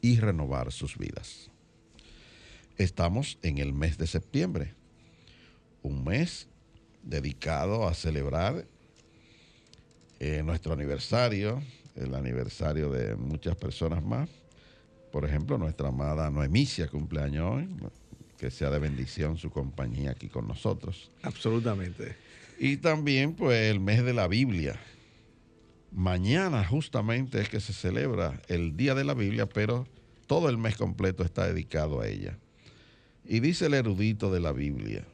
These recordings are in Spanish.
y renovar sus vidas. Estamos en el mes de septiembre, un mes dedicado a celebrar eh, nuestro aniversario, el aniversario de muchas personas más. Por ejemplo, nuestra amada Noemicia cumpleaños hoy, que sea de bendición su compañía aquí con nosotros. Absolutamente. Y también pues el mes de la Biblia. Mañana justamente es que se celebra el Día de la Biblia, pero todo el mes completo está dedicado a ella. Y dice el erudito de la Biblia,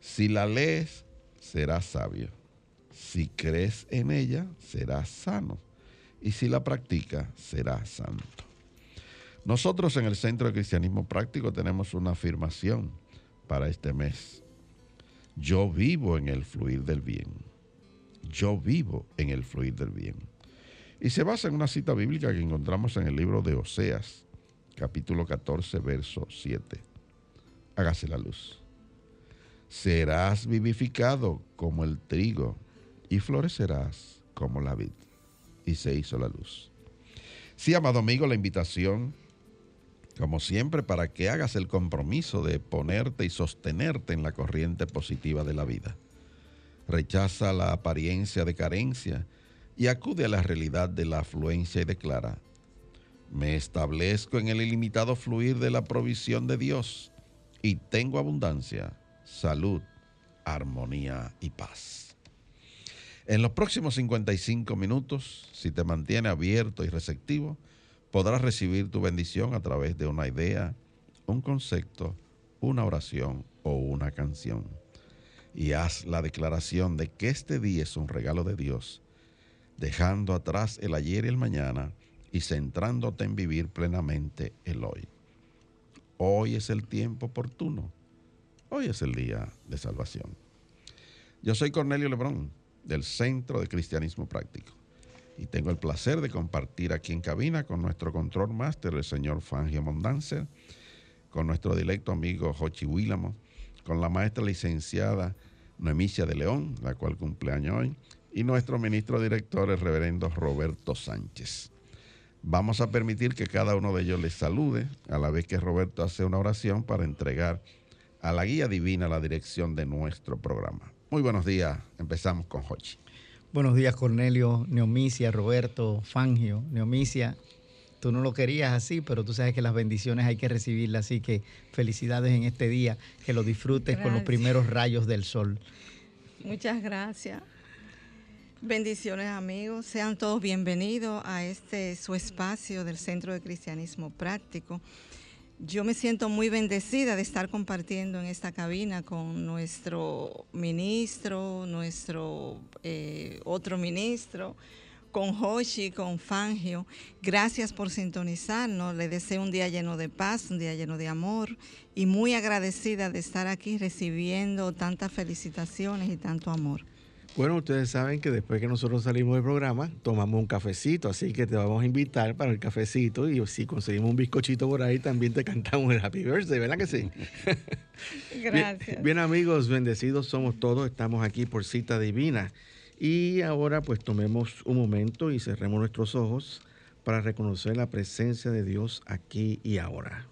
si la lees, serás sabio. Si crees en ella, serás sano. Y si la practicas, serás santo. Nosotros en el Centro de Cristianismo Práctico tenemos una afirmación para este mes. Yo vivo en el fluir del bien. Yo vivo en el fluir del bien. Y se basa en una cita bíblica que encontramos en el libro de Oseas, capítulo 14, verso 7. Hágase la luz. Serás vivificado como el trigo y florecerás como la vid. Y se hizo la luz. Sí, amado amigo, la invitación, como siempre, para que hagas el compromiso de ponerte y sostenerte en la corriente positiva de la vida. Rechaza la apariencia de carencia y acude a la realidad de la afluencia y declara, me establezco en el ilimitado fluir de la provisión de Dios y tengo abundancia, salud, armonía y paz. En los próximos 55 minutos, si te mantiene abierto y receptivo, podrás recibir tu bendición a través de una idea, un concepto, una oración o una canción. Y haz la declaración de que este día es un regalo de Dios, dejando atrás el ayer y el mañana y centrándote en vivir plenamente el hoy. Hoy es el tiempo oportuno. Hoy es el día de salvación. Yo soy Cornelio Lebrón, del Centro de Cristianismo Práctico, y tengo el placer de compartir aquí en cabina con nuestro control máster, el señor Fangio Mondanzer, con nuestro directo amigo Jochi Willamo, con la maestra licenciada Noemicia de León, la cual cumpleaños hoy, y nuestro ministro director, el reverendo Roberto Sánchez. Vamos a permitir que cada uno de ellos les salude, a la vez que Roberto hace una oración para entregar a la guía divina la dirección de nuestro programa. Muy buenos días, empezamos con Hochi. Buenos días Cornelio, Neomicia, Roberto, Fangio, Neomicia. Tú no lo querías así, pero tú sabes que las bendiciones hay que recibirlas, así que felicidades en este día, que lo disfrutes con los primeros rayos del sol. Muchas gracias. Bendiciones amigos, sean todos bienvenidos a este su espacio del Centro de Cristianismo Práctico. Yo me siento muy bendecida de estar compartiendo en esta cabina con nuestro ministro, nuestro eh, otro ministro, con Hoshi, con Fangio. Gracias por sintonizarnos. Le deseo un día lleno de paz, un día lleno de amor y muy agradecida de estar aquí recibiendo tantas felicitaciones y tanto amor. Bueno, ustedes saben que después que nosotros salimos del programa, tomamos un cafecito, así que te vamos a invitar para el cafecito y si conseguimos un bizcochito por ahí, también te cantamos el Happy Birthday, ¿verdad que sí? Gracias. Bien, bien, amigos, bendecidos somos todos, estamos aquí por cita divina. Y ahora pues tomemos un momento y cerremos nuestros ojos para reconocer la presencia de Dios aquí y ahora.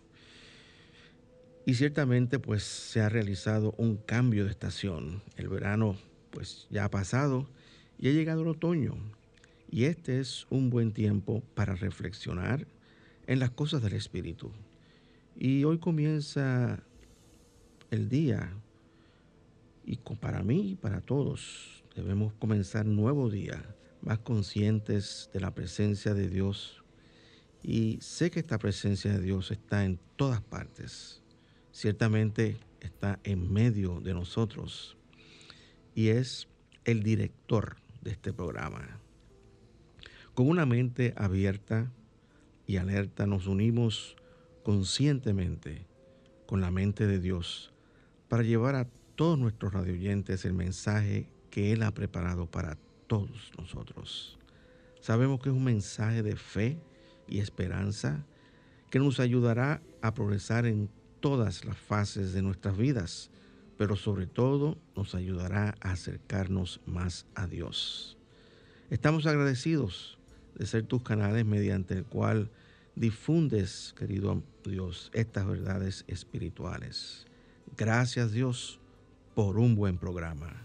Y ciertamente pues se ha realizado un cambio de estación. El verano pues ya ha pasado y ha llegado el otoño. Y este es un buen tiempo para reflexionar en las cosas del Espíritu. Y hoy comienza el día y para mí y para todos debemos comenzar nuevo día más conscientes de la presencia de Dios. Y sé que esta presencia de Dios está en todas partes. Ciertamente está en medio de nosotros. Y es el director de este programa. Con una mente abierta y alerta nos unimos conscientemente con la mente de Dios para llevar a todos nuestros radioyentes el mensaje que Él ha preparado para todos nosotros. Sabemos que es un mensaje de fe y esperanza que nos ayudará a progresar en todas las fases de nuestras vidas, pero sobre todo nos ayudará a acercarnos más a Dios. Estamos agradecidos de ser tus canales mediante el cual difundes, querido Dios, estas verdades espirituales. Gracias Dios por un buen programa.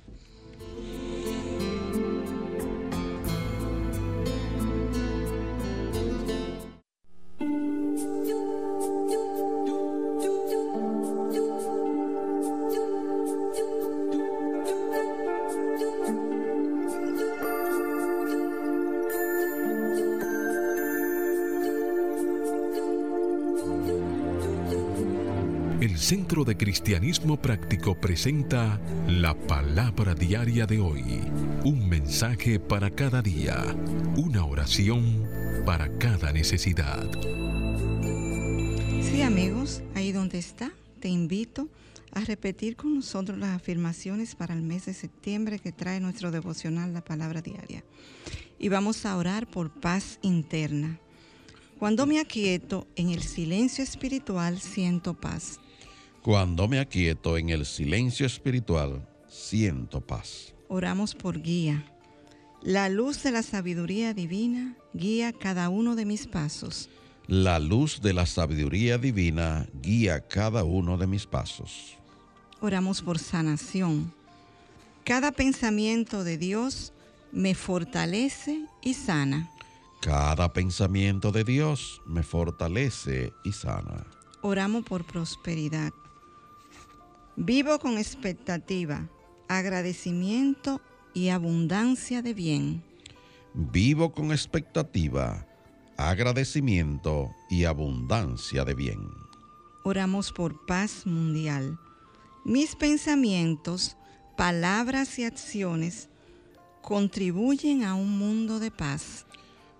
De Cristianismo Práctico presenta la palabra diaria de hoy. Un mensaje para cada día. Una oración para cada necesidad. Sí, amigos, ahí donde está, te invito a repetir con nosotros las afirmaciones para el mes de septiembre que trae nuestro devocional La Palabra Diaria. Y vamos a orar por paz interna. Cuando me aquieto en el silencio espiritual, siento paz. Cuando me aquieto en el silencio espiritual, siento paz. Oramos por guía. La luz de la sabiduría divina guía cada uno de mis pasos. La luz de la sabiduría divina guía cada uno de mis pasos. Oramos por sanación. Cada pensamiento de Dios me fortalece y sana. Cada pensamiento de Dios me fortalece y sana. Oramos por prosperidad. Vivo con expectativa, agradecimiento y abundancia de bien. Vivo con expectativa, agradecimiento y abundancia de bien. Oramos por paz mundial. Mis pensamientos, palabras y acciones contribuyen a un mundo de paz.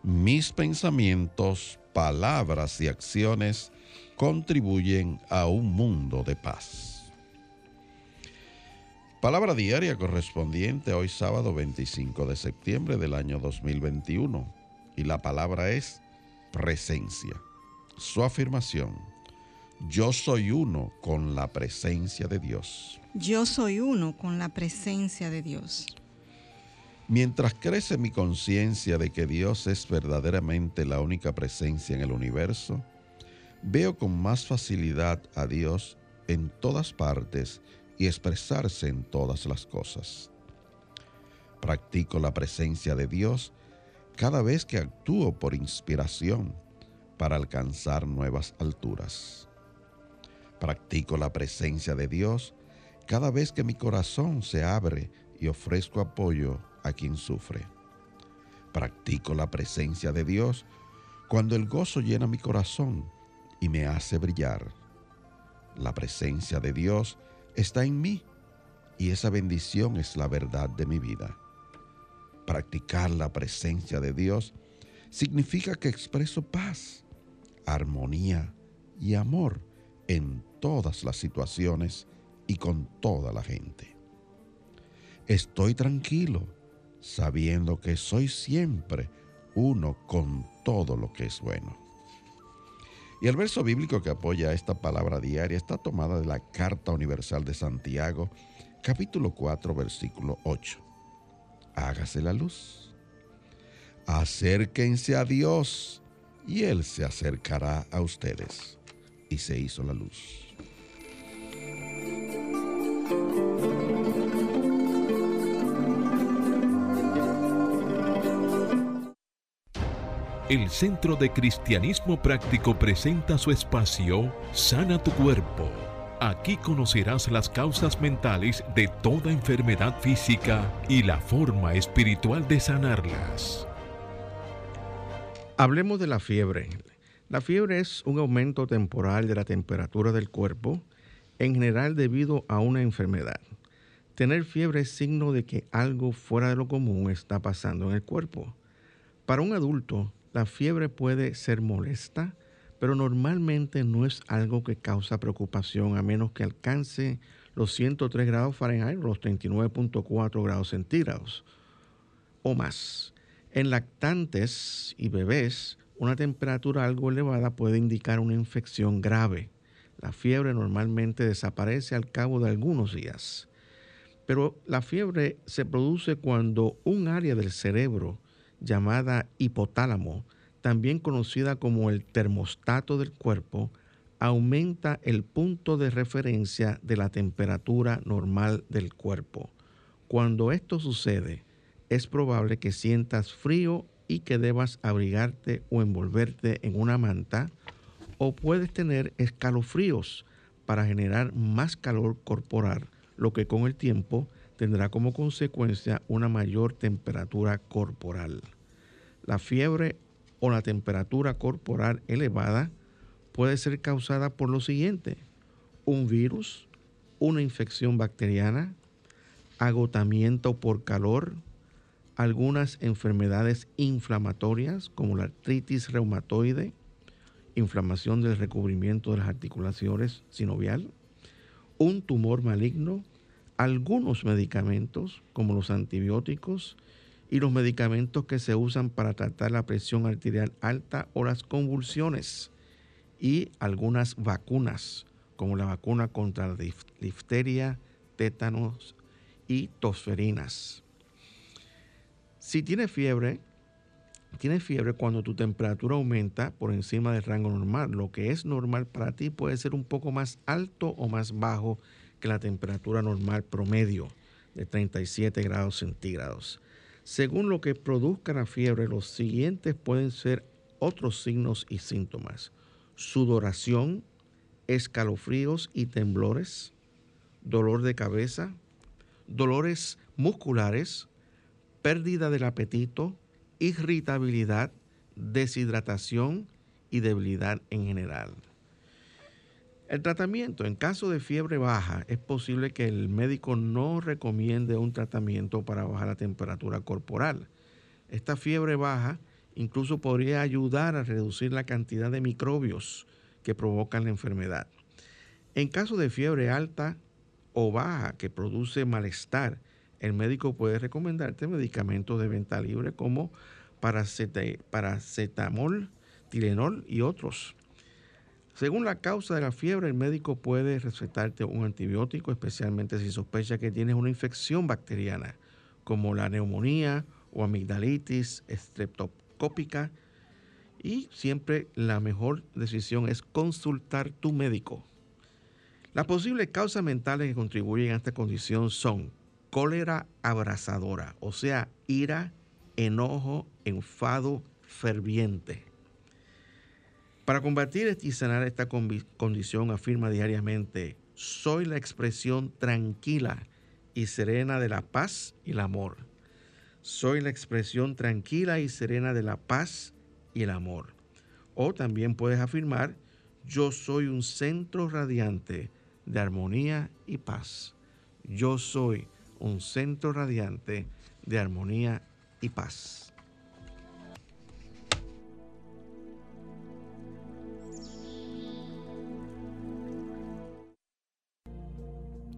Mis pensamientos, palabras y acciones contribuyen a un mundo de paz. Palabra diaria correspondiente a hoy sábado 25 de septiembre del año 2021. Y la palabra es presencia. Su afirmación. Yo soy uno con la presencia de Dios. Yo soy uno con la presencia de Dios. Mientras crece mi conciencia de que Dios es verdaderamente la única presencia en el universo, veo con más facilidad a Dios en todas partes y expresarse en todas las cosas. Practico la presencia de Dios cada vez que actúo por inspiración para alcanzar nuevas alturas. Practico la presencia de Dios cada vez que mi corazón se abre y ofrezco apoyo a quien sufre. Practico la presencia de Dios cuando el gozo llena mi corazón y me hace brillar. La presencia de Dios está en mí y esa bendición es la verdad de mi vida. Practicar la presencia de Dios significa que expreso paz, armonía y amor en todas las situaciones y con toda la gente. Estoy tranquilo sabiendo que soy siempre uno con todo lo que es bueno. Y el verso bíblico que apoya esta palabra diaria está tomada de la Carta Universal de Santiago, capítulo 4, versículo 8. Hágase la luz. Acérquense a Dios y Él se acercará a ustedes. Y se hizo la luz. El Centro de Cristianismo Práctico presenta su espacio Sana tu Cuerpo. Aquí conocerás las causas mentales de toda enfermedad física y la forma espiritual de sanarlas. Hablemos de la fiebre. La fiebre es un aumento temporal de la temperatura del cuerpo, en general debido a una enfermedad. Tener fiebre es signo de que algo fuera de lo común está pasando en el cuerpo. Para un adulto, la fiebre puede ser molesta, pero normalmente no es algo que causa preocupación a menos que alcance los 103 grados Fahrenheit, los 39.4 grados centígrados o más. En lactantes y bebés, una temperatura algo elevada puede indicar una infección grave. La fiebre normalmente desaparece al cabo de algunos días. Pero la fiebre se produce cuando un área del cerebro llamada hipotálamo, también conocida como el termostato del cuerpo, aumenta el punto de referencia de la temperatura normal del cuerpo. Cuando esto sucede, es probable que sientas frío y que debas abrigarte o envolverte en una manta, o puedes tener escalofríos para generar más calor corporal, lo que con el tiempo tendrá como consecuencia una mayor temperatura corporal. La fiebre o la temperatura corporal elevada puede ser causada por lo siguiente, un virus, una infección bacteriana, agotamiento por calor, algunas enfermedades inflamatorias como la artritis reumatoide, inflamación del recubrimiento de las articulaciones sinovial, un tumor maligno, algunos medicamentos como los antibióticos y los medicamentos que se usan para tratar la presión arterial alta o las convulsiones y algunas vacunas como la vacuna contra la difteria, tétanos y tosferinas. Si tienes fiebre, tienes fiebre cuando tu temperatura aumenta por encima del rango normal. Lo que es normal para ti puede ser un poco más alto o más bajo que la temperatura normal promedio de 37 grados centígrados. Según lo que produzca la fiebre, los siguientes pueden ser otros signos y síntomas. Sudoración, escalofríos y temblores, dolor de cabeza, dolores musculares, pérdida del apetito, irritabilidad, deshidratación y debilidad en general. El tratamiento, en caso de fiebre baja, es posible que el médico no recomiende un tratamiento para bajar la temperatura corporal. Esta fiebre baja incluso podría ayudar a reducir la cantidad de microbios que provocan la enfermedad. En caso de fiebre alta o baja que produce malestar, el médico puede recomendarte medicamentos de venta libre como paracetamol, Tilenol y otros. Según la causa de la fiebre, el médico puede recetarte un antibiótico, especialmente si sospecha que tienes una infección bacteriana, como la neumonía o amigdalitis estreptocópica. Y siempre la mejor decisión es consultar tu médico. Las posibles causas mentales que contribuyen a esta condición son cólera abrasadora, o sea, ira, enojo, enfado ferviente para combatir y sanar esta condición afirma diariamente, soy la expresión tranquila y serena de la paz y el amor. Soy la expresión tranquila y serena de la paz y el amor. O también puedes afirmar, yo soy un centro radiante de armonía y paz. Yo soy un centro radiante de armonía y paz.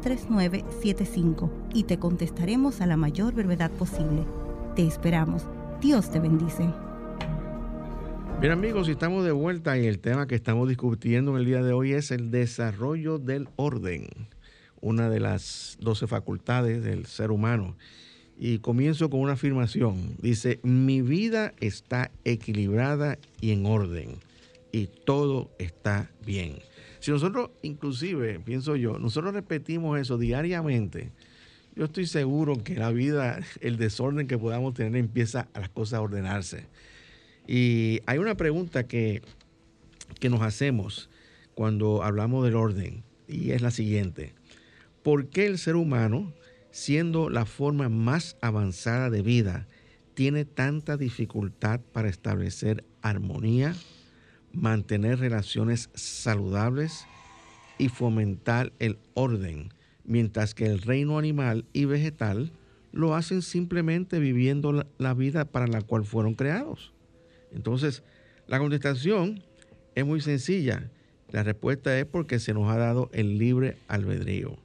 809-350-3975 y te contestaremos a la mayor brevedad posible. Te esperamos. Dios te bendice. Bien amigos, estamos de vuelta y el tema que estamos discutiendo en el día de hoy es el desarrollo del orden, una de las doce facultades del ser humano. Y comienzo con una afirmación. Dice, mi vida está equilibrada y en orden y todo está bien. Si nosotros, inclusive, pienso yo, nosotros repetimos eso diariamente, yo estoy seguro que la vida, el desorden que podamos tener empieza a las cosas a ordenarse. Y hay una pregunta que, que nos hacemos cuando hablamos del orden y es la siguiente. ¿Por qué el ser humano siendo la forma más avanzada de vida, tiene tanta dificultad para establecer armonía, mantener relaciones saludables y fomentar el orden, mientras que el reino animal y vegetal lo hacen simplemente viviendo la vida para la cual fueron creados. Entonces, la contestación es muy sencilla. La respuesta es porque se nos ha dado el libre albedrío.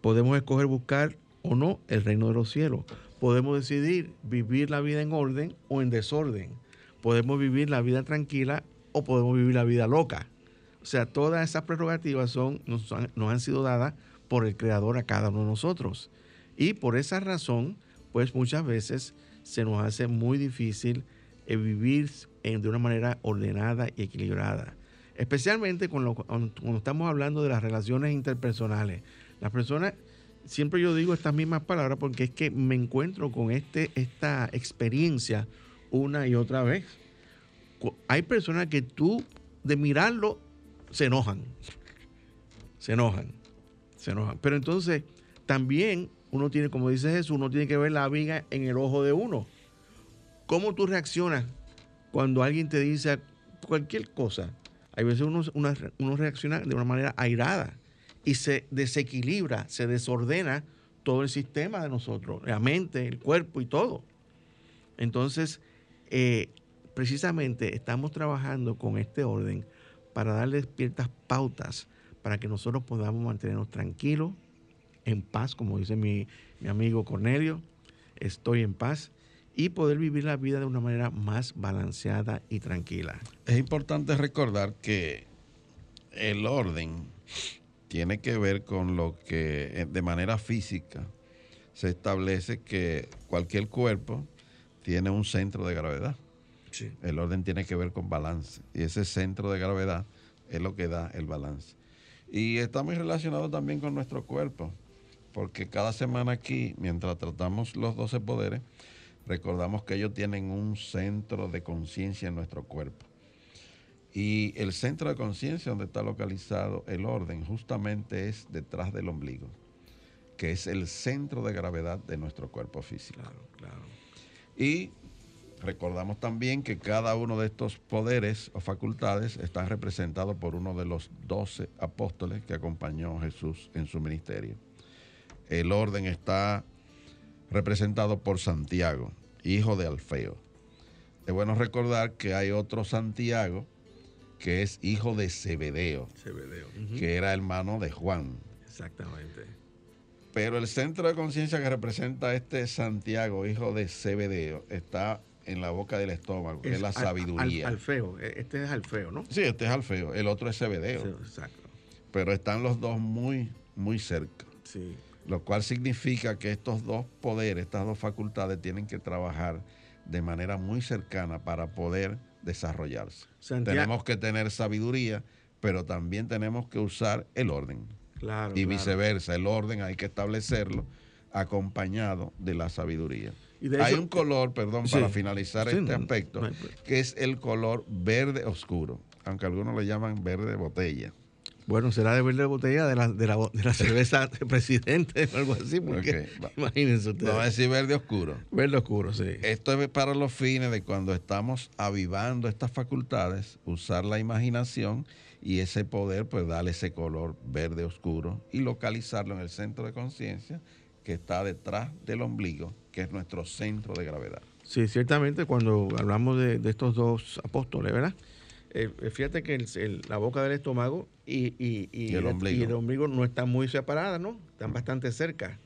Podemos escoger buscar o no el reino de los cielos. Podemos decidir vivir la vida en orden o en desorden. Podemos vivir la vida tranquila o podemos vivir la vida loca. O sea, todas esas prerrogativas son, nos, han, sido dadas por el Creador a cada uno de nosotros. Y por esa razón, pues muchas veces se nos hace muy difícil eh, vivir de una manera ordenada y equilibrada. Especialmente cuando, cuando estamos hablando de las relaciones interpersonales. Las personas, siempre yo digo estas mismas palabras porque es que me encuentro con este, esta experiencia una y otra vez. Hay personas que tú, de mirarlo, se enojan. Se enojan. Se enojan. Pero entonces, también uno tiene, como dice Jesús, uno tiene que ver la viga en el ojo de uno. ¿Cómo tú reaccionas cuando alguien te dice cualquier cosa? Hay veces uno, uno reacciona de una manera airada y se desequilibra, se desordena todo el sistema de nosotros, la mente, el cuerpo y todo. Entonces, eh, precisamente estamos trabajando con este orden para darle ciertas pautas para que nosotros podamos mantenernos tranquilos, en paz, como dice mi, mi amigo Cornelio, estoy en paz y poder vivir la vida de una manera más balanceada y tranquila. Es importante recordar que el orden tiene que ver con lo que eh, de manera física se establece que cualquier cuerpo tiene un centro de gravedad. El orden tiene que ver con balance y ese centro de gravedad es lo que da el balance. Y está muy relacionado también con nuestro cuerpo, porque cada semana aquí, mientras tratamos los 12 poderes, recordamos que ellos tienen un centro de conciencia en nuestro cuerpo. Y el centro de conciencia donde está localizado el orden justamente es detrás del ombligo, que es el centro de gravedad de nuestro cuerpo físico. Claro, claro. Y recordamos también que cada uno de estos poderes o facultades están representados por uno de los doce apóstoles que acompañó a Jesús en su ministerio. El orden está representado por Santiago, hijo de Alfeo. Es bueno recordar que hay otro Santiago, que es hijo de Zebedeo, que era hermano de Juan. Exactamente. Pero el centro de conciencia que representa este Santiago, hijo de Zebedeo, está en la boca del estómago, que es la sabiduría. Alfeo, e, este es Alfeo, ¿no? Sí, este es Alfeo, el otro es Zebedeo. exacto. Pero están los dos muy, muy cerca. Sí. Lo cual significa que estos dos poderes, estas dos facultades tienen que trabajar de manera muy cercana para poder desarrollarse. Tenemos que tener sabiduría, pero también tenemos que usar el orden. Claro, y viceversa, el orden hay que establecerlo acompañado de la sabiduría. Hay un color, perdón, para finalizar este aspecto, que es el color verde oscuro, aunque algunos le llaman verde botella. Bueno, será de verde botella de la, de la, de la cerveza de presidente o algo así, porque imagínense ustedes. Vamos a decir verde oscuro. Verde oscuro, sí. Esto es para los fines de cuando estamos avivando estas facultades, usar la imaginación y ese poder, pues darle ese color verde oscuro y localizarlo en el centro de conciencia que está detrás del ombligo, que es nuestro centro de gravedad. Sí, ciertamente cuando hablamos de, de estos dos apóstoles, ¿verdad? Eh, fíjate que la boca del estómago y, el ombligo. no están muy separadas, ¿no? Están bastante cerca.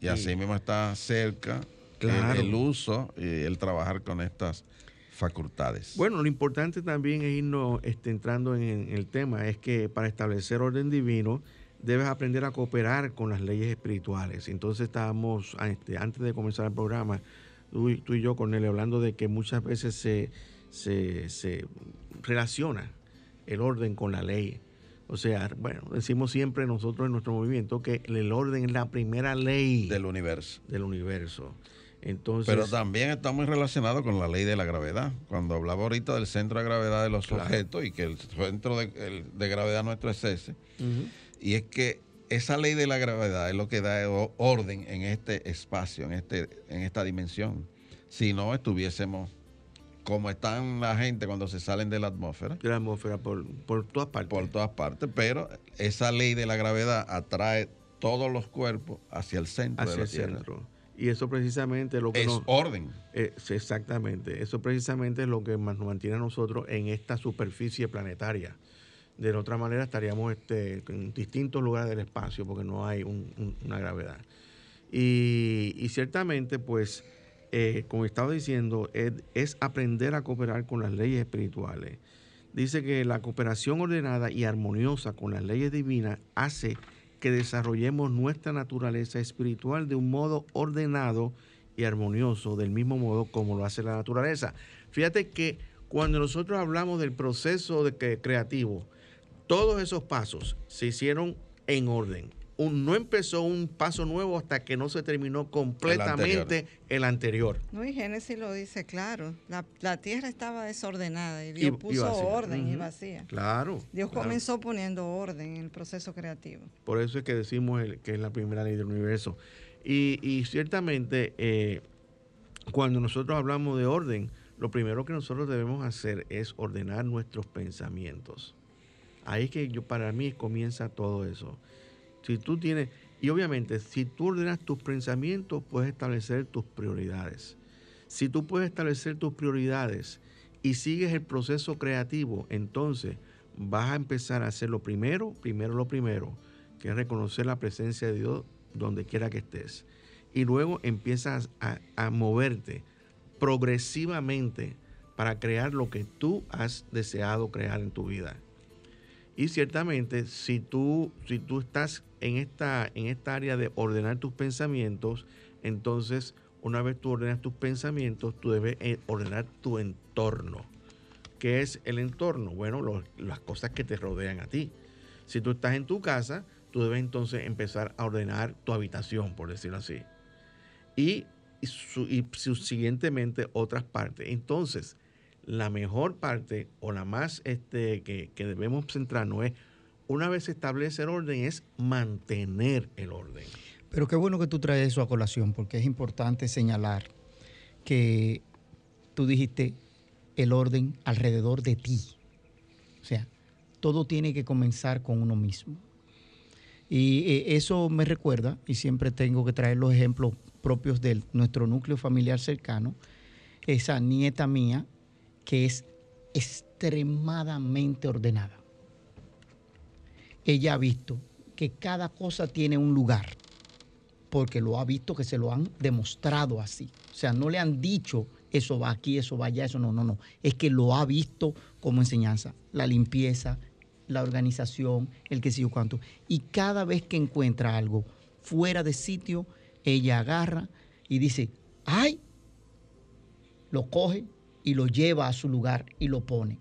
Y, así mismo está cerca el, uso y el trabajar con estas facultades. Bueno, lo importante también es irnos este, entrando en, el tema, es que para establecer orden divino debes aprender a cooperar con las leyes espirituales. Entonces estábamos, este, antes de comenzar el programa, tú, y yo, con él hablando de que muchas veces se, se relaciona el orden con la ley. O sea, bueno, decimos siempre nosotros en nuestro movimiento que el orden es la primera ley del universo. Del universo. Entonces, Pero también está muy relacionado con la ley de la gravedad. Cuando hablaba ahorita del centro de gravedad de los objetos y que el centro de, gravedad nuestro es ese. Y es que esa ley de la gravedad es lo que da orden en este espacio, en, este, en esta dimensión. Si no, estuviésemos como están la gente cuando se salen de la atmósfera. De la atmósfera, por, todas partes. Por todas partes, pero esa ley de la gravedad atrae todos los cuerpos hacia el centro hacia de la el Centro. Y eso precisamente lo que es orden. exactamente. Eso precisamente es lo que nos mantiene a nosotros en esta superficie planetaria. De otra manera estaríamos este, en distintos lugares del espacio porque no hay una gravedad. Y, ciertamente, pues, eh, como estaba diciendo, es, aprender a cooperar con las leyes espirituales. Dice que la cooperación ordenada y armoniosa con las leyes divinas hace que desarrollemos nuestra naturaleza espiritual de un modo ordenado y armonioso, del mismo modo como lo hace la naturaleza. Fíjate que cuando nosotros hablamos del proceso creativo, todos esos pasos se hicieron en orden no empezó un paso nuevo hasta que no se terminó completamente el anterior. No, y Génesis lo dice claro, la, tierra estaba desordenada y Dios puso orden y vacía. Claro. Dios comenzó poniendo orden en el proceso creativo. Por eso es que decimos que es la primera ley del universo. Y, ciertamente, eh, cuando nosotros hablamos de orden, lo primero que nosotros debemos hacer es ordenar nuestros pensamientos. Ahí es que yo, para mí comienza todo eso. Si tú tienes, y obviamente, si tú ordenas tus pensamientos, puedes establecer tus prioridades. Si tú puedes establecer tus prioridades y sigues el proceso creativo, entonces vas a empezar a hacer lo primero, primero lo primero, que es reconocer la presencia de Dios donde quiera que estés. Y luego empiezas a, a moverte progresivamente para crear lo que tú has deseado crear en tu vida. Y ciertamente, si tú, si tú estás en esta, en esta área de ordenar tus pensamientos, entonces una vez tú ordenas tus pensamientos, tú debes eh, ordenar tu entorno. ¿Qué es el entorno? Bueno, las cosas que te rodean a ti. Si tú estás en tu casa, tú debes entonces empezar a ordenar tu habitación, por decirlo así. Y, y subsiguientemente otras partes. Entonces, la mejor parte o la más este, que, debemos centrarnos es, una vez se establece el orden, es mantener el orden. Pero qué bueno que tú traes eso a colación, porque es importante señalar que tú dijiste el orden alrededor de ti. O sea, todo tiene que comenzar con uno mismo. Y eh, eso me recuerda, y siempre tengo que traer los ejemplos propios de nuestro núcleo familiar cercano, esa nieta mía que es extremadamente ordenada. Ella ha visto que cada cosa tiene un lugar, porque lo ha visto que se lo han demostrado así. O sea, no le han dicho eso va aquí, eso va allá, eso no, no, no. Es que lo ha visto como enseñanza. La limpieza, la organización, el que sigue cuánto. Y cada vez que encuentra algo fuera de sitio, ella agarra y dice, ay, lo coge, y lo lleva a su lugar y lo pone.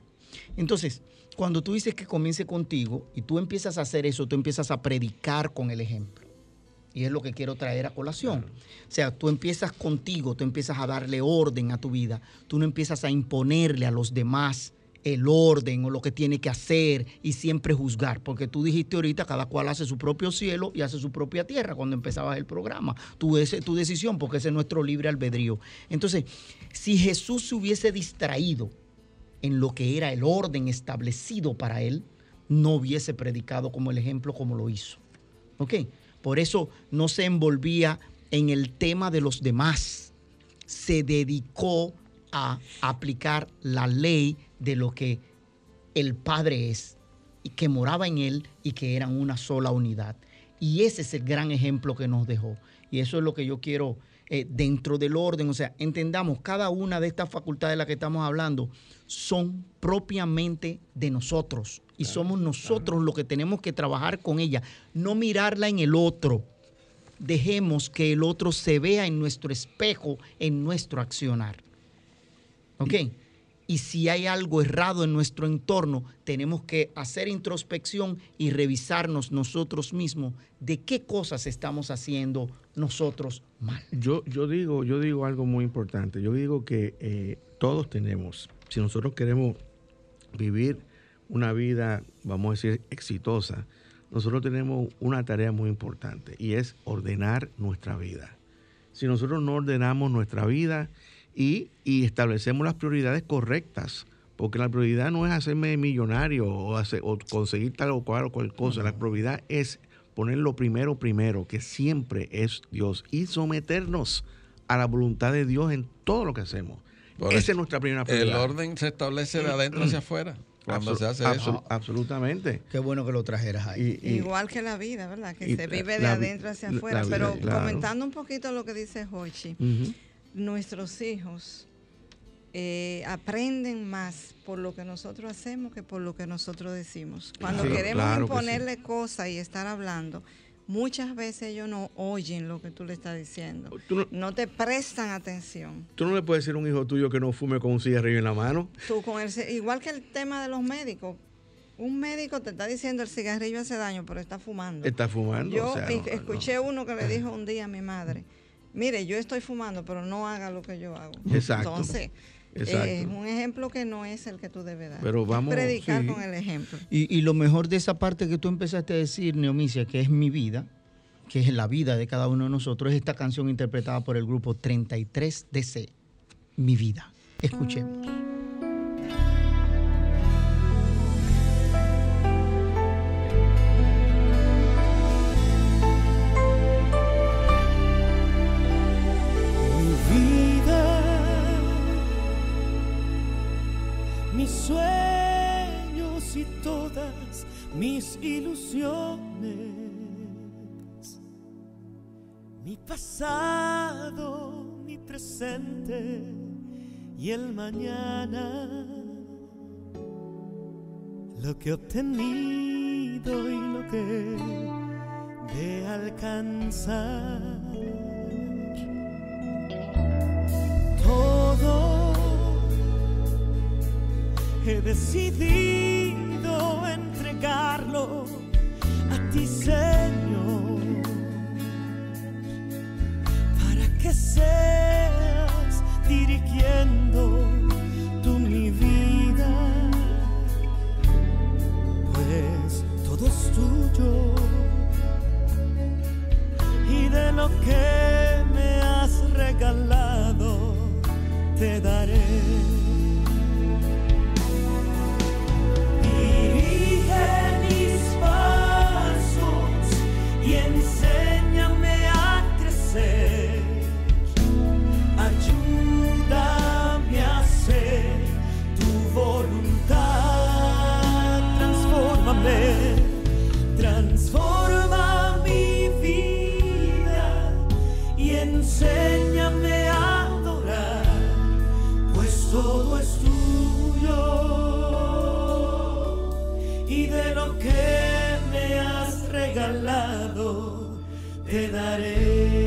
Entonces, cuando tú dices que comience contigo y tú empiezas a hacer eso, tú empiezas a predicar con el ejemplo. Y es lo que quiero traer a colación. O sea, tú empiezas contigo, tú empiezas a darle orden a tu vida, tú no empiezas a imponerle a los demás el orden o lo que tiene que hacer y siempre juzgar, porque tú dijiste ahorita, cada cual hace su propio cielo y hace su propia tierra cuando empezabas el programa. Tú, ese, tu decisión, porque ese es nuestro libre albedrío. Entonces, si Jesús se hubiese distraído en lo que era el orden establecido para él, no hubiese predicado como el ejemplo como lo hizo. ¿Ok? Por eso no se envolvía en el tema de los demás. Se dedicó a aplicar la ley de lo que el Padre es, y que moraba en Él y que eran una sola unidad. Y ese es el gran ejemplo que nos dejó. Y eso es lo que yo quiero eh, dentro del orden. O sea, entendamos, cada una de estas facultades de las que estamos hablando son propiamente de nosotros. Y somos nosotros los que tenemos que trabajar con ella, no mirarla en el otro. Dejemos que el otro se vea en nuestro espejo, en nuestro accionar. ¿Ok? Y si hay algo errado en nuestro entorno, tenemos que hacer introspección y revisarnos nosotros mismos de qué cosas estamos haciendo nosotros mal. Yo, yo, digo, yo digo algo muy importante. Yo digo que eh, todos tenemos, si nosotros queremos vivir una vida, vamos a decir, exitosa, nosotros tenemos una tarea muy importante y es ordenar nuestra vida. Si nosotros no ordenamos nuestra vida, y, establecemos las prioridades correctas. Porque la prioridad no es hacerme millonario o, o conseguir tal o cual o cual cosa. La prioridad es poner lo primero primero, que siempre es Dios, y someternos a la voluntad de Dios en todo lo que hacemos. Esa es nuestra primera prioridad. El orden se establece de adentro hacia afuera. Cuando se hace eso. Absolutamente. Qué bueno que lo trajeras ahí. Igual que la vida, ¿verdad? Que se vive de adentro hacia afuera. Pero comentando un poquito lo que dice Hochi, nuestros hijos eh, aprenden más por lo que nosotros hacemos que por lo que nosotros decimos. Cuando queremos imponerle cosas y estar hablando, muchas veces ellos no oyen lo que tú le estás diciendo. No, te prestan atención. Tú no le puedes decir a un hijo tuyo que no fume con un cigarrillo en la mano. Tú con el, igual que el tema de los médicos. Un médico te está diciendo el cigarrillo hace daño, pero está fumando. Está fumando. Yo escuché uno que le dijo un día a mi madre mire, yo estoy fumando, pero no haga lo que yo hago. Exacto. Entonces, es eh, un ejemplo que no es el que tú debes dar. Pero vamos predicar con el ejemplo. Y, lo mejor de esa parte que tú empezaste a decir, Neomicia, que es mi vida, que es la vida de cada uno de nosotros, es esta canción interpretada por el grupo 33DC, Mi vida. Escuchemos. Sueños y todas mis ilusiones. Mi pasado, mi presente y el mañana. Lo que he obtenido y lo que de alcanzar. He decidido entregarlo a ti, Señor, para que seas dirigiendo tú mi vida, pues todo es tuyo y de lo que me has regalado te daré. Te daré.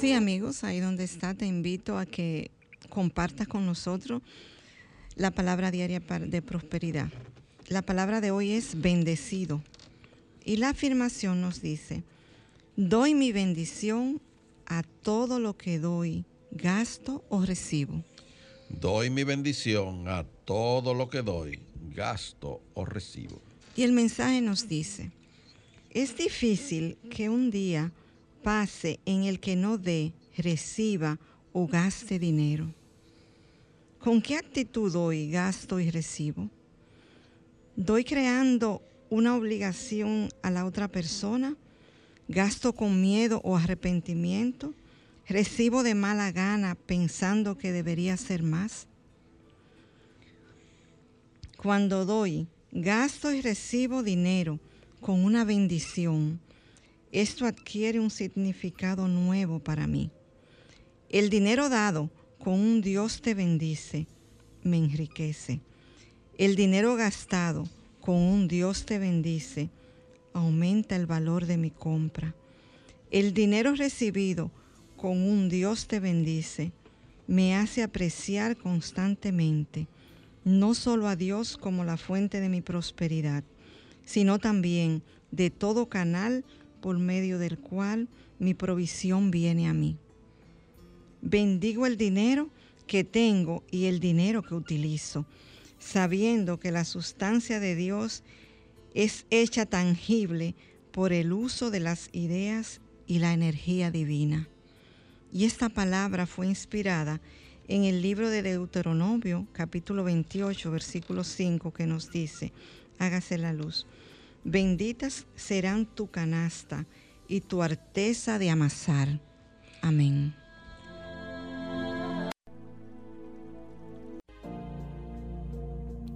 Sí, amigos, ahí donde está, te invito a que compartas con nosotros la palabra diaria de prosperidad. La palabra de hoy es bendecido. Y la afirmación nos dice, doy mi bendición a todo lo que doy, gasto o recibo. Doy mi bendición a todo lo que doy, gasto o recibo. Y el mensaje nos dice, es difícil que un día pase en el que no dé, reciba o gaste dinero. ¿Con qué actitud doy, gasto y recibo? ¿Doy creando una obligación a la otra persona? ¿Gasto con miedo o arrepentimiento? ¿Recibo de mala gana pensando que debería ser más? Cuando doy, gasto y recibo dinero con una bendición, esto adquiere un significado nuevo para mí. El dinero dado con un Dios te bendice, me enriquece. El dinero gastado con un Dios te bendice, aumenta el valor de mi compra. El dinero recibido con un Dios te bendice, me hace apreciar constantemente no solo a Dios como la fuente de mi prosperidad, sino también de todo canal por medio del cual mi provisión viene a mí. Bendigo el dinero que tengo y el dinero que utilizo, sabiendo que la sustancia de Dios es hecha tangible por el uso de las ideas y la energía divina. Y esta palabra fue inspirada en el libro de Deuteronomio, capítulo 28, versículo 5, que nos dice, hágase la luz. Benditas serán tu canasta y tu arteza de amasar. Amén.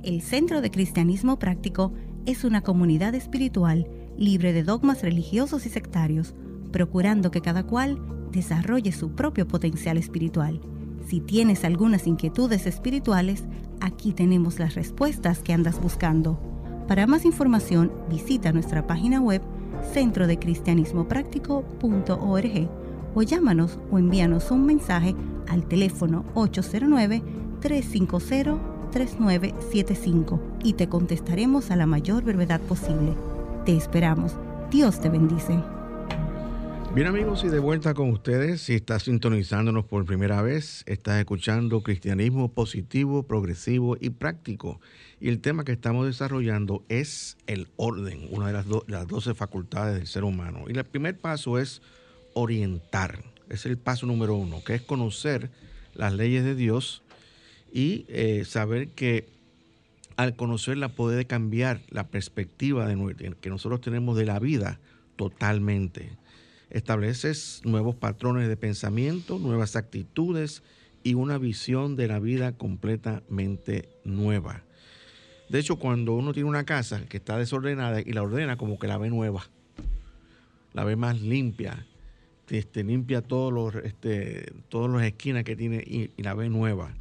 El Centro de Cristianismo Práctico es una comunidad espiritual libre de dogmas religiosos y sectarios, procurando que cada cual desarrolle su propio potencial espiritual. Si tienes algunas inquietudes espirituales, aquí tenemos las respuestas que andas buscando. Para más información, visita nuestra página web centrodecristianismopráctico.org o llámanos o envíanos un mensaje al teléfono 809-350-3975 y te contestaremos a la mayor brevedad posible. Te esperamos. Dios te bendice. Bien amigos y de vuelta con ustedes, si estás sintonizándonos por primera vez, estás escuchando Cristianismo positivo, progresivo y práctico. Y el tema que estamos desarrollando es el orden, una de las, do- las 12 facultades del ser humano. Y el primer paso es orientar, es el paso número uno, que es conocer las leyes de Dios y eh, saber que al conocerla puede cambiar la perspectiva de que nosotros tenemos de la vida totalmente estableces nuevos patrones de pensamiento, nuevas actitudes y una visión de la vida completamente nueva. De hecho, cuando uno tiene una casa que está desordenada y la ordena, como que la ve nueva, la ve más limpia, este, limpia todos los, este, todas las esquinas que tiene y, y la ve nueva.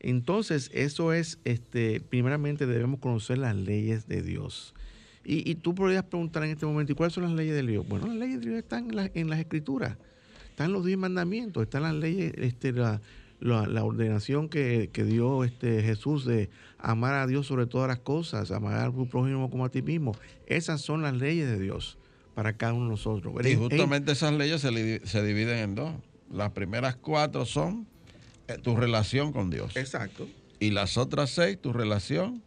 Entonces, eso es, este, primeramente debemos conocer las leyes de Dios. Y, y tú podrías preguntar en este momento, ¿y cuáles son las leyes de Dios? Bueno, las leyes de Dios están en, la- en las escrituras, están los diez mandamientos, están las leyes, este, la- la, la ordenación que, que dio este Jesús de amar a Dios sobre todas las cosas, amar a tu prójimo como a ti mismo. Esas son las leyes de Dios para cada uno de nosotros. Y En- justamente esas leyes se, li- se dividen en dos. Las primeras cuatro son eh, tu relación con Dios. Exacto. Y las otras seis, tu relación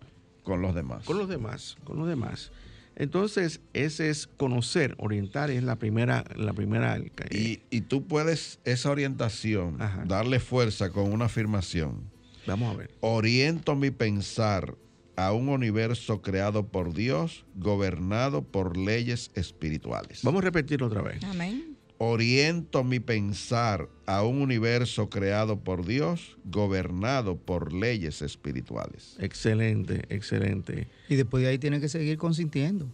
con los demás. Con los demás, con los demás. Entonces, ese es conocer, orientar, es la primera, la primera. eh, Y, y tú puedes esa orientación, Ajá. darle fuerza con una afirmación. vamos a ver. Oriento mi pensar a un universo creado por Dios, gobernado por leyes espirituales. Vamos a repetirlo otra vez. Amén. Oriento mi pensar a un universo creado por Dios, gobernado por leyes espirituales. Excelente, excelente. Y después de ahí tiene que seguir consintiendo.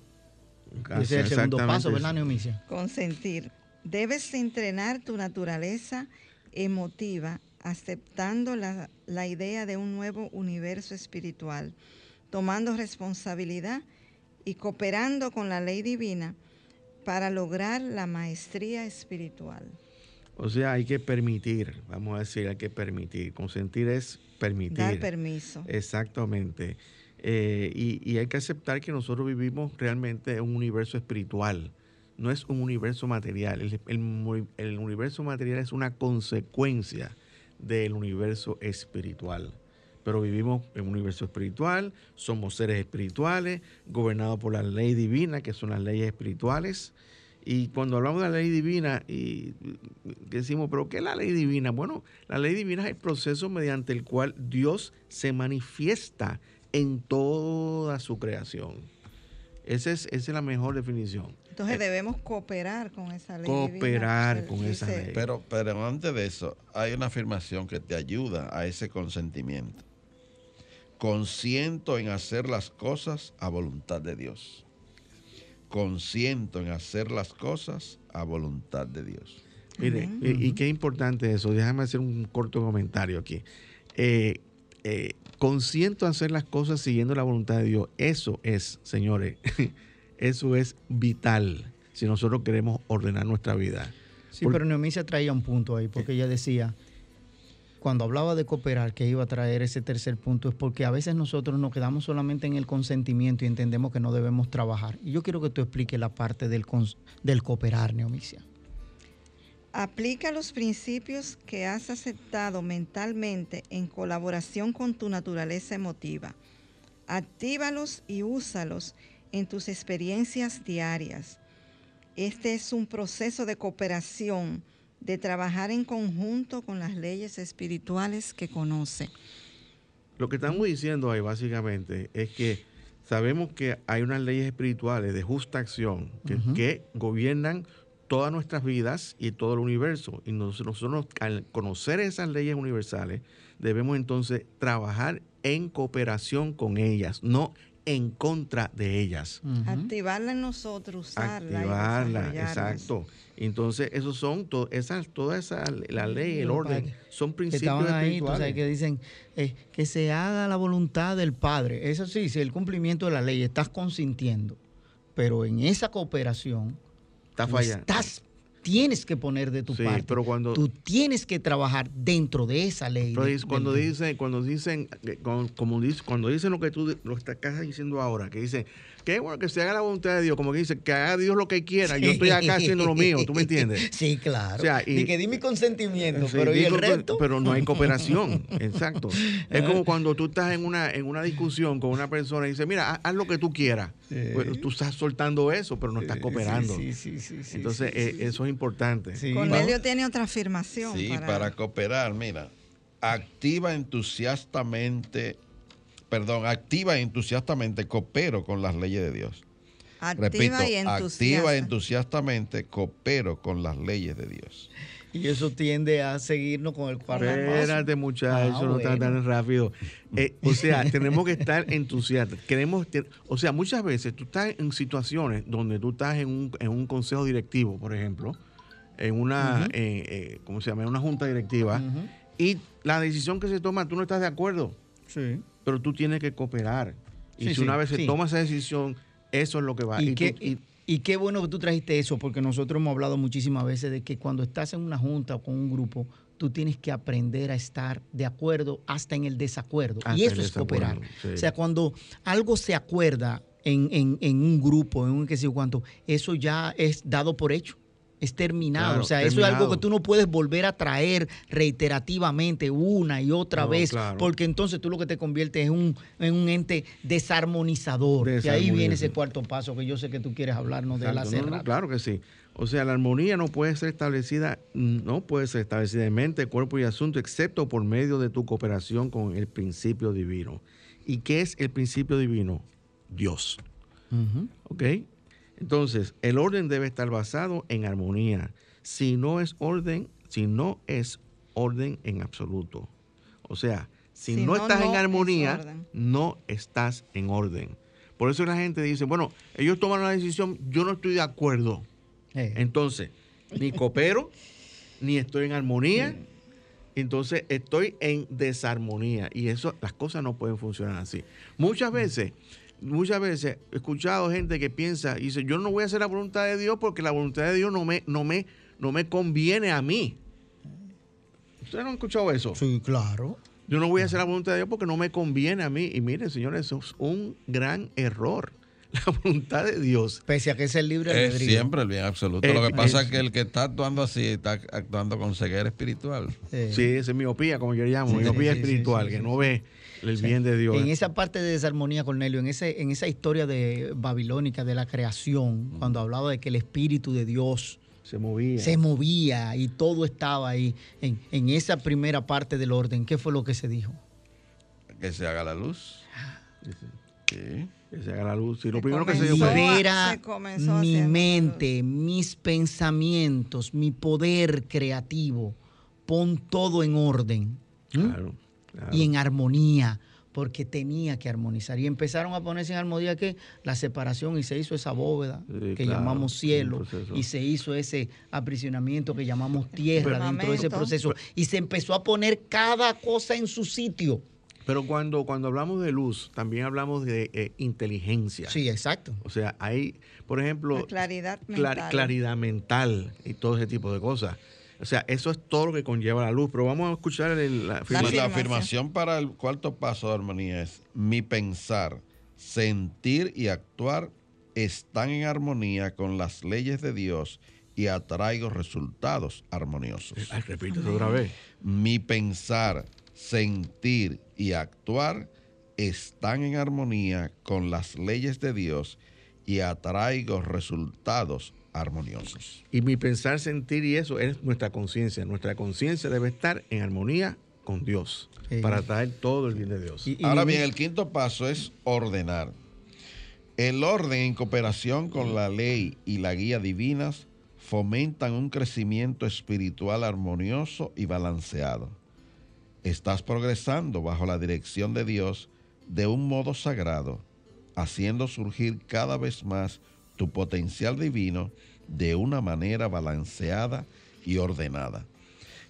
Ese es el segundo paso. ¿verdad, Neomicia? Consentir. Debes entrenar tu naturaleza emotiva aceptando la, la idea de un nuevo universo espiritual, tomando responsabilidad y cooperando con la ley divina para lograr la maestría espiritual. O sea, hay que permitir, vamos a decir, hay que permitir. Consentir es permitir. Dar permiso. Exactamente. Eh, y, y hay que aceptar que nosotros vivimos realmente en un universo espiritual. No es un universo material. El, el mu- el universo material es una consecuencia del universo espiritual. Pero vivimos en un universo espiritual, somos seres espirituales, gobernados por la ley divina, que son las leyes espirituales. Y cuando hablamos de la ley divina, y decimos, ¿pero qué es la ley divina? Bueno, la ley divina es el proceso mediante el cual Dios se manifiesta en toda su creación. Esa es, esa es la mejor definición. Entonces debemos cooperar con esa ley. Cooperar divina. con esa ley. Pero, pero antes de eso, hay una afirmación que te ayuda a ese consentimiento. Consiento en hacer las cosas a voluntad de Dios. Consiento en hacer las cosas a voluntad de Dios. Mire, y, y qué importante eso. Déjame hacer un corto comentario aquí. Eh, eh, consiento hacer las cosas siguiendo la voluntad de Dios. Eso es, señores, eso es vital si nosotros queremos ordenar nuestra vida. Sí, Por- pero Neomicia traía un punto ahí, porque ella decía, cuando hablaba de cooperar, que iba a traer ese tercer punto, es porque a veces nosotros nos quedamos solamente en el consentimiento y entendemos que no debemos trabajar. Y yo quiero que tú expliques la parte del, del cooperar, Neomicia. Aplica los principios que has aceptado mentalmente en colaboración con tu naturaleza emotiva. Actívalos y úsalos en tus experiencias diarias. Este es un proceso de cooperación, de trabajar en conjunto con las leyes espirituales que conoce. Lo que estamos diciendo ahí básicamente es que sabemos que hay unas leyes espirituales de justa acción que, que gobiernan todas nuestras vidas y todo el universo. Y nos- nosotros, al conocer esas leyes universales, debemos entonces trabajar en cooperación con ellas, no en contra de ellas. Activarla en nosotros, usarla. y Activarla, exacto. Entonces, esos son to- esas, toda esa, la ley, el orden, son que principios estaban ahí, tú espirituales. sabes, que dicen eh, que se haga la voluntad del Padre. Eso sí, si el cumplimiento de la ley estás consintiendo, pero en esa cooperación Está tú fallando. estás, tienes que poner de tu Sí, parte. pero cuando- tú tienes que trabajar dentro de esa ley. Pero cuando dicen, cuando dicen, eh, como dice, cuando dicen lo que tú lo estás diciendo ahora, que dicen, qué bueno que se haga la voluntad de Dios, como que dice, que haga Dios lo que quiera, yo estoy acá haciendo lo mío, ¿tú me entiendes? Sí, claro. O sea, y- y, que di mi consentimiento, Sí, pero ¿y el resto? Pero no hay cooperación, exacto. Es como cuando tú estás en una, en una discusión con una persona y dice, mira, haz, haz lo que tú quieras. Pues, tú estás soltando eso, pero no estás cooperando. Sí, sí, sí, sí, Entonces, sí, eh, sí, sí. eso es importante. Sí. Cornelio tiene otra afirmación. Sí, para, para cooperar, mira, activa entusiastamente, perdón, activa entusiastamente, coopero con las leyes de Dios. activa Repito, y activa entusiasta. entusiastamente, coopero con las leyes de Dios. Y eso tiende a seguirnos con el cuarto paso. Espérate, muchachos, Ah, no bueno. tan rápido. Eh, o sea, tenemos que estar entusiastas. Queremos, o sea, muchas veces tú estás en situaciones donde tú estás en un, en un consejo directivo, por ejemplo, en una, Ujú. eh, eh, ¿cómo se llama? En una junta directiva, y la decisión que se toma, tú no estás de acuerdo, Sí. Pero tú tienes que cooperar. Y Sí, si una vez se sí. toma esa decisión, eso es lo que va. Y, tú- qué, y- y qué bueno que tú trajiste eso, porque nosotros hemos hablado muchísimas veces de que cuando estás en una junta o con un grupo, tú tienes que aprender a estar de acuerdo hasta en el desacuerdo. Hasta y eso es cooperar. O sea, cuando algo se acuerda en, en- en un grupo, en un qué sé cuánto, eso ya es dado por hecho. Es terminado. Claro, o sea, eso es algo que tú no puedes volver a traer reiterativamente una y otra No, vez, claro. porque entonces tú lo que te conviertes en un, en un ente desarmonizador. Y ahí viene ese cuarto paso que yo sé que tú quieres hablarnos de no, no, rato. claro que sí. O sea, la armonía no puede ser establecida, no puede ser establecida en mente, cuerpo y asunto, excepto por medio de tu cooperación con el principio divino. ¿Y qué es el principio divino? Dios. Ujú. ¿Ok? Entonces, el orden debe estar basado en armonía. Si no es orden, si no es orden en absoluto. O sea, si, Si no, no, estás no en armonía, no estás en orden. Por eso la gente dice, bueno, ellos tomaron la decisión, yo no estoy de acuerdo. Entonces, ni coopero, ni estoy en armonía. Entonces, estoy en desarmonía. Y eso, las cosas no pueden funcionar así. Muchas veces, muchas veces he escuchado gente que piensa y dice, yo no voy a hacer la voluntad de Dios porque la voluntad de Dios no me, no me, no me conviene a mí. ¿Ustedes no han escuchado eso? sí, claro. Yo no voy a hacer la voluntad de Dios porque no me conviene a mí. Y miren, señores, eso es un gran error. La voluntad de Dios Pese a que es el libre Es albedrío. siempre el bien absoluto. Eh, Lo que pasa es- es que el que está actuando así está actuando con ceguera espiritual. Eh, Sí, esa es miopía, como yo le llamo, Sí, miopía sí, sí, espiritual, sí, que sí, no sí. ve el bien de Dios. En esa parte de desarmonía, Cornelio, en, ese, en esa historia de babilónica de la creación, cuando hablaba de que el Espíritu de Dios se movía. se movía y todo estaba ahí, en, en esa primera parte del orden, ¿qué fue lo que se dijo? Que se haga la luz. Sí. que se haga la luz. Y lo Se primero que se dio Libera se mi mente, mis pensamientos, mi poder creativo. Pon todo en orden. Claro, claro. y en armonía, porque tenía que armonizar. Y empezaron a ponerse en armonía que la separación y se hizo esa bóveda Sí, que claro, llamamos cielo y se hizo ese aprisionamiento que llamamos tierra Pero- dentro de ese proceso y se empezó a poner cada cosa en su sitio. Pero cuando, cuando hablamos de luz, también hablamos de eh, inteligencia. Sí, exacto. O sea, hay, por ejemplo, La claridad cla- mental. claridad mental y todo ese tipo de cosas. O sea, eso es todo lo que conlleva la luz. Pero vamos a escuchar el- la Sí, afirmación. la afirmación. para el cuarto paso de armonía es mi pensar, sentir y actuar están en armonía con las leyes de Dios y atraigo resultados armoniosos. Ay, repítelo otra vez. Mi pensar, sentir y actuar están en armonía con las leyes de Dios y atraigo resultados armoniosos. Y mi pensar, sentir y eso es nuestra conciencia. Nuestra conciencia debe estar en armonía con Dios Sí. para traer todo el bien de Dios. Y- y- Ahora bien, el quinto paso es ordenar. El orden en cooperación con la ley y la guía divinas fomentan un crecimiento espiritual armonioso y balanceado. Estás progresando bajo la dirección de Dios de un modo sagrado, haciendo surgir cada vez más tu potencial divino de una manera balanceada y ordenada.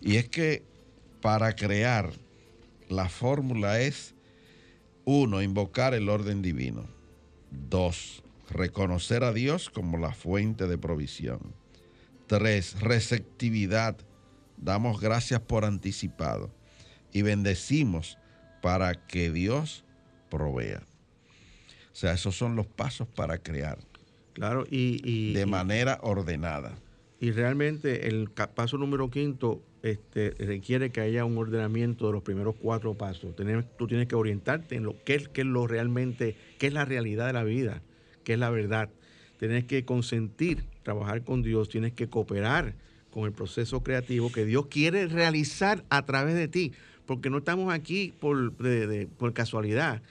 Y es que para crear la fórmula es uno, invocar el orden divino. Dos, reconocer a Dios como la fuente de provisión. Tres, receptividad. Damos gracias por anticipado y bendecimos para que Dios provea. O sea, esos son los pasos para crear Claro, y, y- de y- manera ordenada. Y realmente el paso número quinto este, requiere que haya un ordenamiento de los primeros cuatro pasos. Tener- tú tienes que orientarte en lo que es, lo realmente, qué es la realidad de la vida, qué es la verdad. Tienes que consentir, trabajar con Dios, tienes que cooperar con el proceso creativo que Dios quiere realizar a través de ti, porque no estamos aquí por, de- de- por casualidad.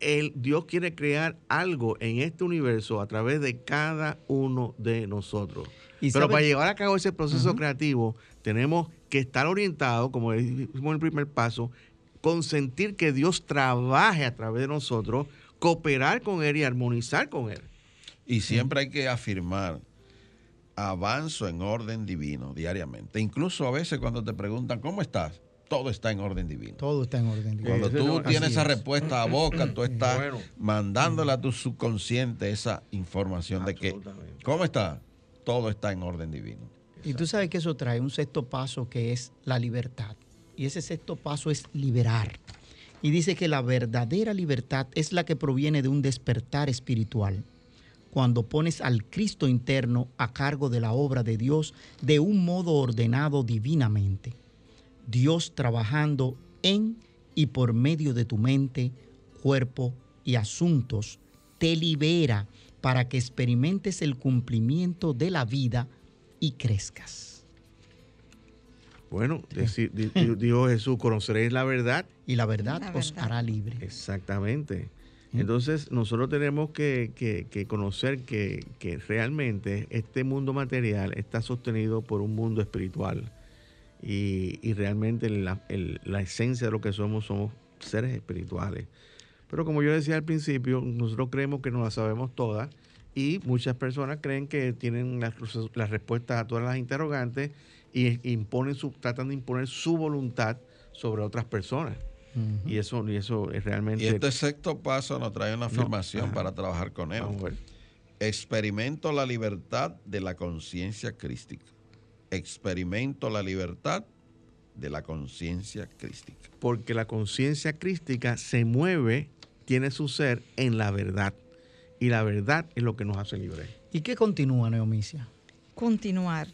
El, Dios quiere crear algo en este universo a través de cada uno de nosotros. Y Pero sabe- para llevar a cabo ese proceso creativo, tenemos que estar orientados, como dijimos en el primer paso, consentir que Dios trabaje a través de nosotros, cooperar con Él y armonizar con Él. Y siempre hay que afirmar, avanzo en orden divino diariamente. Incluso a veces cuando te preguntan, ¿cómo estás? Todo está en orden divino. Todo está en orden. Cuando Ese tú tienes esa es. respuesta a boca, tú estás Bueno. mandándole a tu subconsciente esa información de que. ¿cómo está? Todo está en orden divino. Y tú sabes que eso trae un sexto paso que es la libertad. Y ese sexto paso es liberar. Y dice que la verdadera libertad es la que proviene de un despertar espiritual. Cuando pones al Cristo interno a cargo de la obra de Dios de un modo ordenado divinamente. Dios trabajando en y por medio de tu mente, cuerpo y asuntos te libera para que experimentes el cumplimiento de la vida y crezcas. Bueno, dijo Jesús, conoceréis la verdad. Y la verdad La os hará libre. Exactamente. Entonces, nosotros tenemos que, que- que conocer que, que realmente este mundo material está sostenido por un mundo espiritual. Y, y realmente la, el- la esencia de lo que somos somos seres espirituales. Pero como yo decía al principio, nosotros creemos que nos la sabemos todas y muchas personas creen que tienen las las respuestas a todas las interrogantes y imponen su, tratan de imponer su voluntad sobre otras personas. Y eso, y eso es realmente... Y este sexto paso nos trae una afirmación para trabajar con él. Vamos a ver. Experimento la libertad de la conciencia crística. Experimento la libertad de la conciencia crística. porque la conciencia crística se mueve, tiene su ser en la verdad. Y la verdad es lo que nos hace libres. ¿Y qué continúa, Neomicia? Continuar.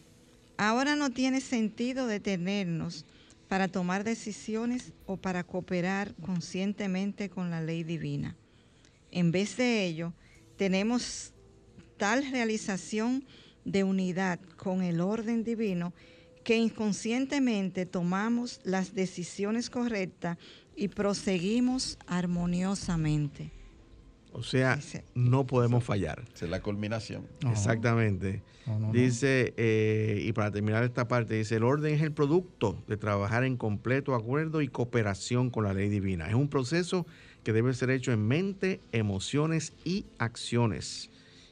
Ahora no tiene sentido detenernos para tomar decisiones o para cooperar conscientemente con la ley divina. En vez de ello, tenemos tal realización de unidad con el orden divino que inconscientemente tomamos las decisiones correctas y proseguimos armoniosamente. O sea, Dice- no podemos fallar. Esa es la culminación. No. Exactamente. No, no, no. Dice, eh, y para terminar esta parte, dice, el orden es el producto de trabajar en completo acuerdo y cooperación con la ley divina. Es un proceso que debe ser hecho en mente, emociones y acciones.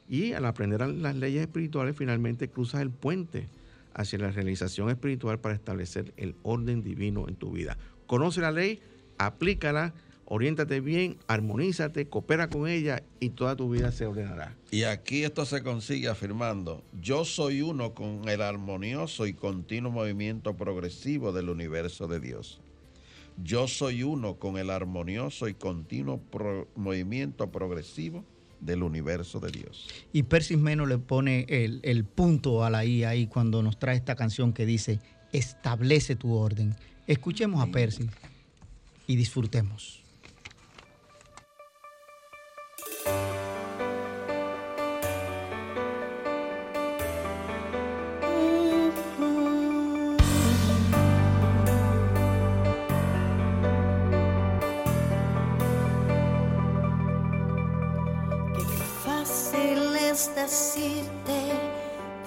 Y al aprender las leyes espirituales, finalmente cruzas el puente hacia la realización espiritual para establecer el orden divino en tu vida. Conoce la ley, aplícala, oriéntate bien, armonízate, coopera con ella y toda tu vida se ordenará. Y aquí esto se consigue afirmando, yo soy uno con el armonioso y continuo movimiento progresivo del universo de Dios. Yo soy uno con el armonioso y continuo movimiento progresivo del universo de Dios. Y Persis Meno le pone el, el punto a la I ahí cuando nos trae esta canción que dice, establece tu orden. Escuchemos a Persis y disfrutemos.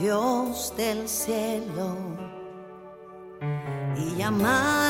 Dios del cielo, y llamar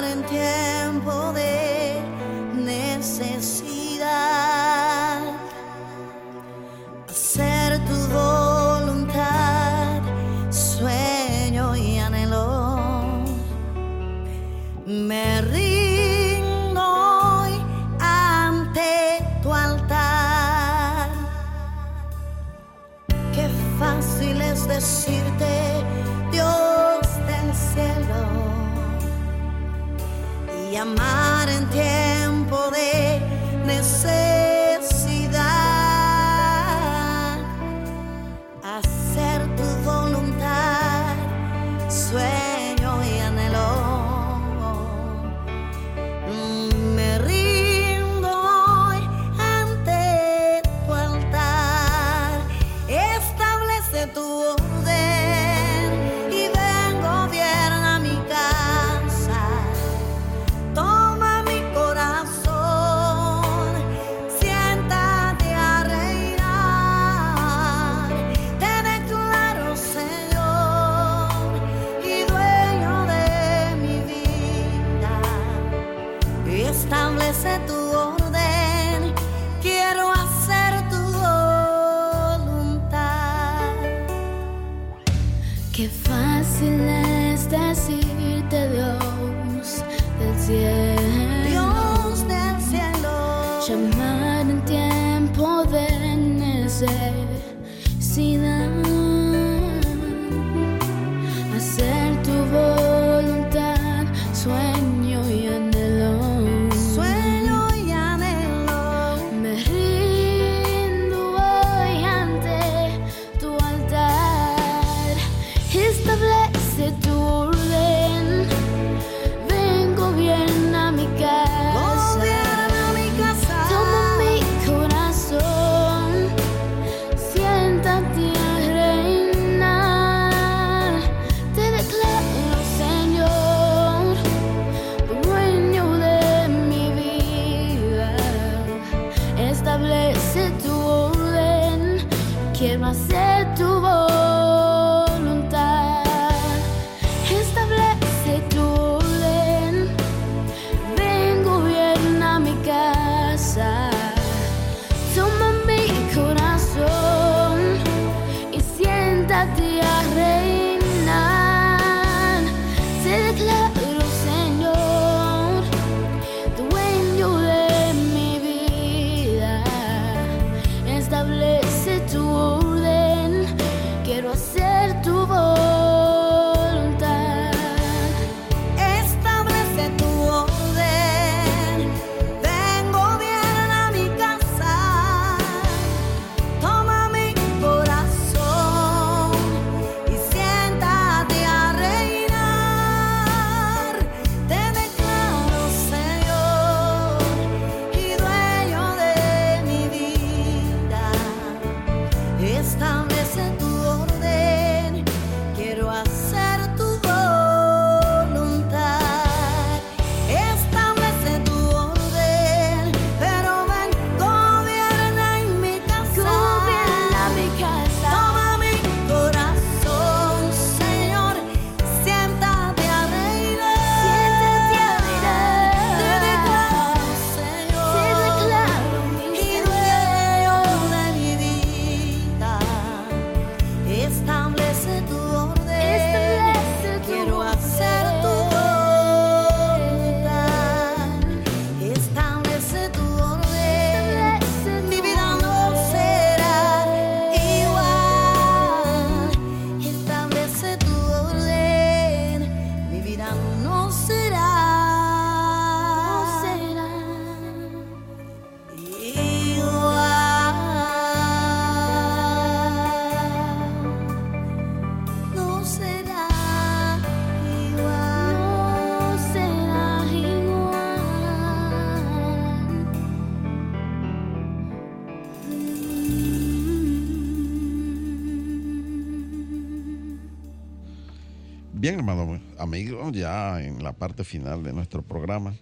amigos, ya en la parte final de nuestro programa,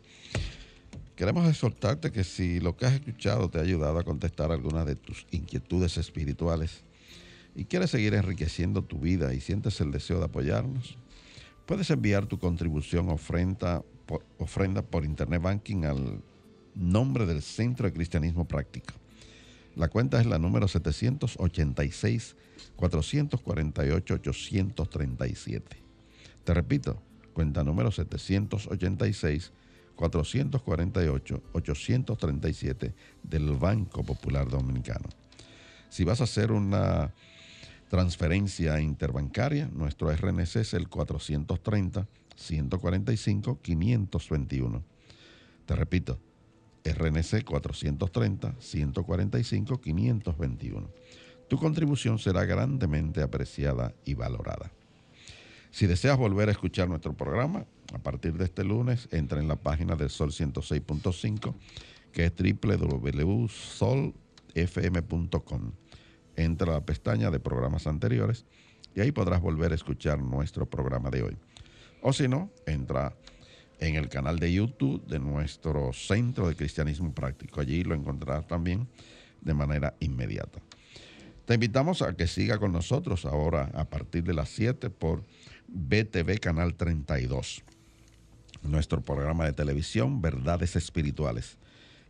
queremos exhortarte que si lo que has escuchado te ha ayudado a contestar algunas de tus inquietudes espirituales y quieres seguir enriqueciendo tu vida y sientes el deseo de apoyarnos, puedes enviar tu contribución ofrenda por, ofrenda por Internet Banking al nombre del Centro de Cristianismo Práctico. La cuenta es la número 786 448 837. Te repito, cuenta número 786 448 837 del Banco Popular Dominicano. Si vas a hacer una transferencia interbancaria, nuestro RNC es el 430 145 521. Te repito, RNC 430 145 521. Tu contribución será grandemente apreciada y valorada. Si deseas volver a escuchar nuestro programa, a partir de este lunes, entra en la página del Sol 106.5, que es www.solfm.com. Entra a la pestaña de programas anteriores y ahí podrás volver a escuchar nuestro programa de hoy. O si no, entra en el canal de YouTube de nuestro Centro de Cristianismo Práctico. Allí lo encontrarás también de manera inmediata. Te invitamos a que siga con nosotros ahora a partir de las 7 por BTV Canal 32, nuestro programa de televisión Verdades Espirituales,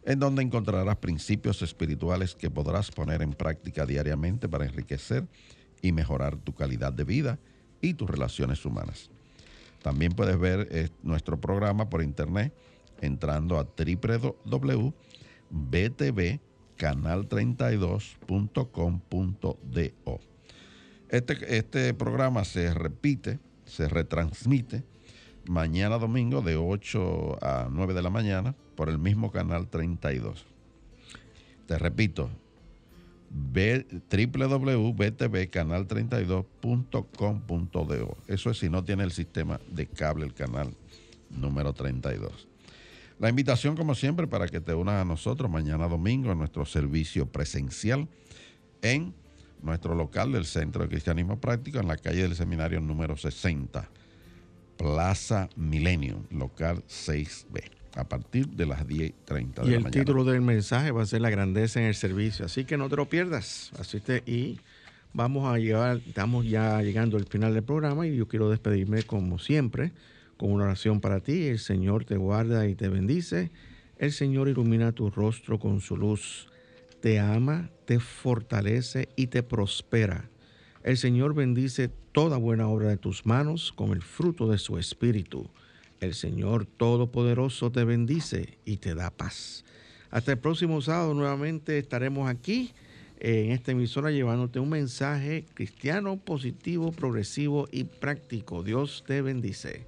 en donde encontrarás principios espirituales que podrás poner en práctica diariamente para enriquecer y mejorar tu calidad de vida y tus relaciones humanas. También puedes ver eh, nuestro programa por internet entrando a www.btvcanal32.com.do. Este, este programa se repite, se retransmite mañana domingo de 8 a 9 de la mañana por el mismo canal 32. Te repito, www.btvcanal32.com.do. Eso es si no tiene el sistema de cable, el canal número 32. La invitación, como siempre, para que te unas a nosotros mañana domingo en nuestro servicio presencial en nuestro local del Centro de Cristianismo Práctico en la calle del Seminario número 60, Plaza Milenio, local 6B. a partir de las 10.30 de y la el mañana. título del mensaje va a ser La grandeza en el servicio. Así que no te lo pierdas. Asiste y vamos a llegar, estamos ya llegando al final del programa y yo quiero despedirme como siempre con una oración para ti. El Señor te guarda y te bendice. El Señor ilumina tu rostro con su luz. Te ama, te fortalece y te prospera. El Señor bendice toda buena obra de tus manos con el fruto de su espíritu. El Señor Todopoderoso te bendice y te da paz. Hasta el próximo sábado nuevamente estaremos aquí en esta emisora llevándote un mensaje cristiano, positivo, progresivo y práctico. Dios te bendice.